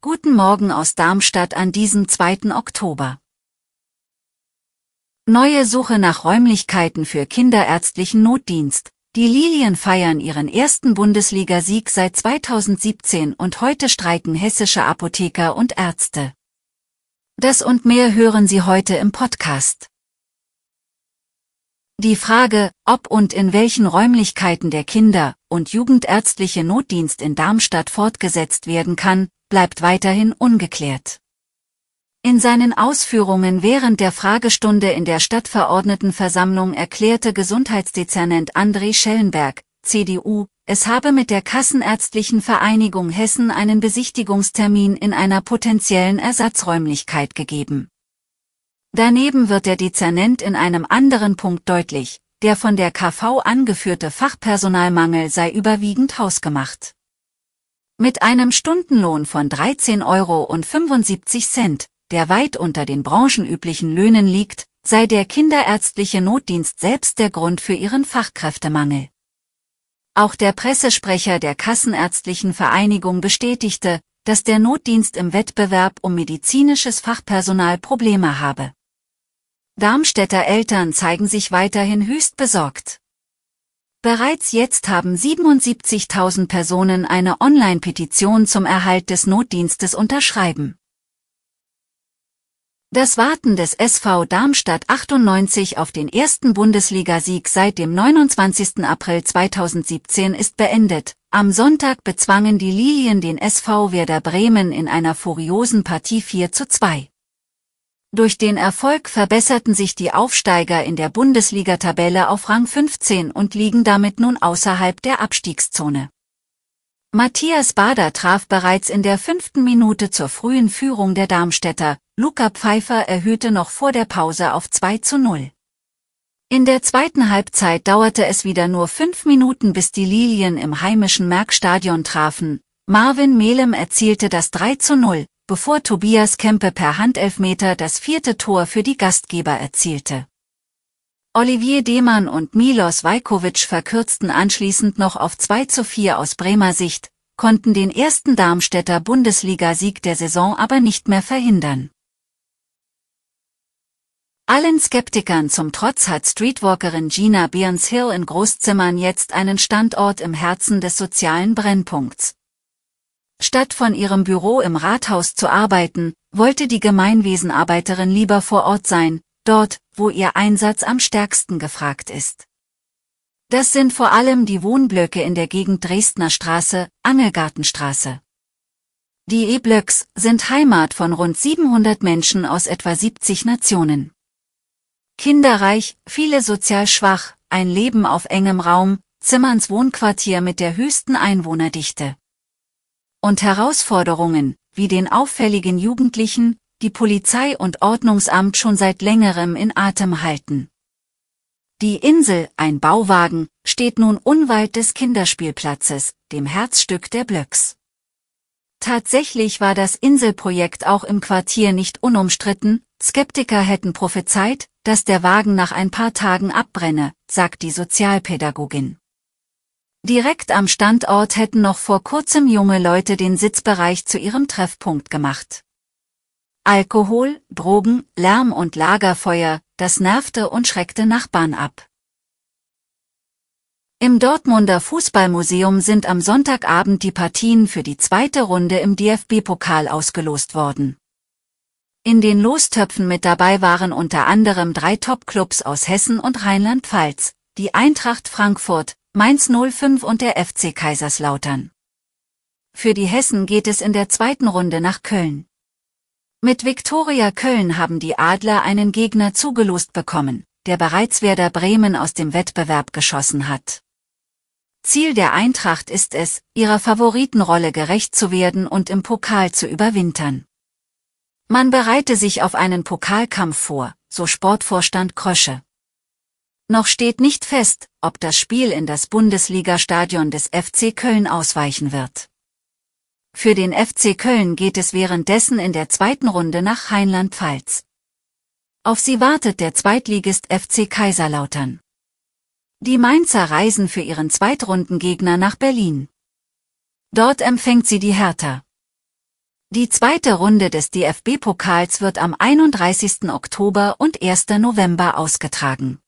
Guten Morgen aus Darmstadt an diesem 2. Oktober. Neue Suche nach Räumlichkeiten für kinderärztlichen Notdienst. Die Lilien feiern ihren ersten Bundesligasieg seit 2017 und heute streiken hessische Apotheker und Ärzte. Das und mehr hören Sie heute im Podcast. Die Frage, ob und in welchen Räumlichkeiten der Kinder- und Jugendärztliche Notdienst in Darmstadt fortgesetzt werden kann, bleibt weiterhin ungeklärt. In seinen Ausführungen während der Fragestunde in der Stadtverordnetenversammlung erklärte Gesundheitsdezernent André Schellenberg, CDU, es habe mit der Kassenärztlichen Vereinigung Hessen einen Besichtigungstermin in einer potenziellen Ersatzräumlichkeit gegeben. Daneben wird der Dezernent in einem anderen Punkt deutlich, der von der KV angeführte Fachpersonalmangel sei überwiegend hausgemacht. Mit einem Stundenlohn von 13,75 Euro, der weit unter den branchenüblichen Löhnen liegt, sei der kinderärztliche Notdienst selbst der Grund für ihren Fachkräftemangel. Auch der Pressesprecher der Kassenärztlichen Vereinigung bestätigte, dass der Notdienst im Wettbewerb um medizinisches Fachpersonal Probleme habe. Darmstädter Eltern zeigen sich weiterhin höchst besorgt. Bereits jetzt haben 77.000 Personen eine Online-Petition zum Erhalt des Notdienstes unterschreiben. Das Warten des SV Darmstadt 98 auf den ersten Bundesligasieg seit dem 29. April 2017 ist beendet. Am Sonntag bezwangen die Lilien den SV Werder Bremen in einer furiosen Partie 4 zu 2. Durch den Erfolg verbesserten sich die Aufsteiger in der Bundesliga-Tabelle auf Rang 15 und liegen damit nun außerhalb der Abstiegszone. Matthias Bader traf bereits in der fünften Minute zur frühen Führung der Darmstädter, Luca Pfeiffer erhöhte noch vor der Pause auf 2 zu 0. In der zweiten Halbzeit dauerte es wieder nur fünf Minuten bis die Lilien im heimischen Merkstadion trafen, Marvin Melem erzielte das 3 zu 0, bevor Tobias Kempe per Handelfmeter das vierte Tor für die Gastgeber erzielte. Olivier Demann und Milos Vajkovic verkürzten anschließend noch auf 2 zu 4 aus Bremer Sicht, konnten den ersten Darmstädter Bundesligasieg der Saison aber nicht mehr verhindern. Allen Skeptikern zum Trotz hat Streetwalkerin Gina Behrens Hill in Großzimmern jetzt einen Standort im Herzen des sozialen Brennpunkts. Statt von ihrem Büro im Rathaus zu arbeiten, wollte die Gemeinwesenarbeiterin lieber vor Ort sein, dort, wo ihr Einsatz am stärksten gefragt ist. Das sind vor allem die Wohnblöcke in der Gegend Dresdner Straße, Angelgartenstraße. Die E-Blöcks sind Heimat von rund 700 Menschen aus etwa 70 Nationen. Kinderreich, viele sozial schwach, ein Leben auf engem Raum, Zimmerns Wohnquartier mit der höchsten Einwohnerdichte und Herausforderungen, wie den auffälligen Jugendlichen, die Polizei und Ordnungsamt schon seit längerem in Atem halten. Die Insel, ein Bauwagen, steht nun unweit des Kinderspielplatzes, dem Herzstück der Blöcks. Tatsächlich war das Inselprojekt auch im Quartier nicht unumstritten, Skeptiker hätten prophezeit, dass der Wagen nach ein paar Tagen abbrenne, sagt die Sozialpädagogin. Direkt am Standort hätten noch vor kurzem junge Leute den Sitzbereich zu ihrem Treffpunkt gemacht. Alkohol, Drogen, Lärm und Lagerfeuer, das nervte und schreckte Nachbarn ab. Im Dortmunder Fußballmuseum sind am Sonntagabend die Partien für die zweite Runde im DFB-Pokal ausgelost worden. In den Lostöpfen mit dabei waren unter anderem drei Top-Clubs aus Hessen und Rheinland-Pfalz, die Eintracht Frankfurt, Mainz 05 und der FC Kaiserslautern. Für die Hessen geht es in der zweiten Runde nach Köln. Mit Viktoria Köln haben die Adler einen Gegner zugelost bekommen, der bereits Werder Bremen aus dem Wettbewerb geschossen hat. Ziel der Eintracht ist es, ihrer Favoritenrolle gerecht zu werden und im Pokal zu überwintern. Man bereite sich auf einen Pokalkampf vor, so Sportvorstand Krösche. Noch steht nicht fest, ob das Spiel in das Bundesligastadion des FC Köln ausweichen wird. Für den FC Köln geht es währenddessen in der zweiten Runde nach Rheinland-Pfalz. Auf sie wartet der Zweitligist FC Kaiserlautern. Die Mainzer reisen für ihren Zweitrundengegner nach Berlin. Dort empfängt sie die Hertha. Die zweite Runde des DFB-Pokals wird am 31. Oktober und 1. November ausgetragen.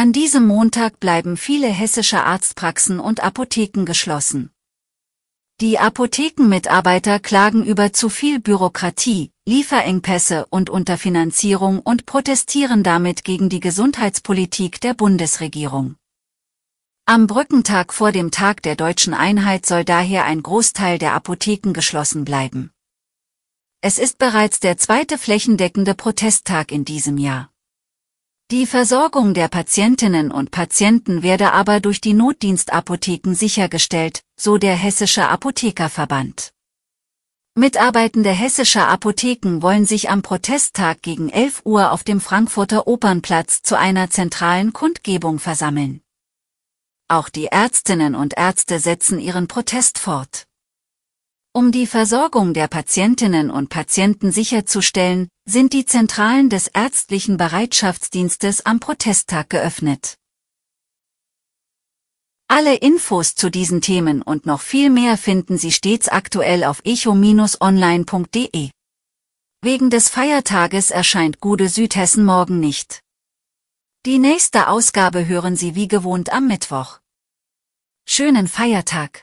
An diesem Montag bleiben viele hessische Arztpraxen und Apotheken geschlossen. Die Apothekenmitarbeiter klagen über zu viel Bürokratie, Lieferengpässe und Unterfinanzierung und protestieren damit gegen die Gesundheitspolitik der Bundesregierung. Am Brückentag vor dem Tag der deutschen Einheit soll daher ein Großteil der Apotheken geschlossen bleiben. Es ist bereits der zweite flächendeckende Protesttag in diesem Jahr. Die Versorgung der Patientinnen und Patienten werde aber durch die Notdienstapotheken sichergestellt, so der Hessische Apothekerverband. Mitarbeitende hessischer Apotheken wollen sich am Protesttag gegen 11 Uhr auf dem Frankfurter Opernplatz zu einer zentralen Kundgebung versammeln. Auch die Ärztinnen und Ärzte setzen ihren Protest fort. Um die Versorgung der Patientinnen und Patienten sicherzustellen, sind die Zentralen des ärztlichen Bereitschaftsdienstes am Protesttag geöffnet. Alle Infos zu diesen Themen und noch viel mehr finden Sie stets aktuell auf echo-online.de. Wegen des Feiertages erscheint Gude Südhessen morgen nicht. Die nächste Ausgabe hören Sie wie gewohnt am Mittwoch. Schönen Feiertag!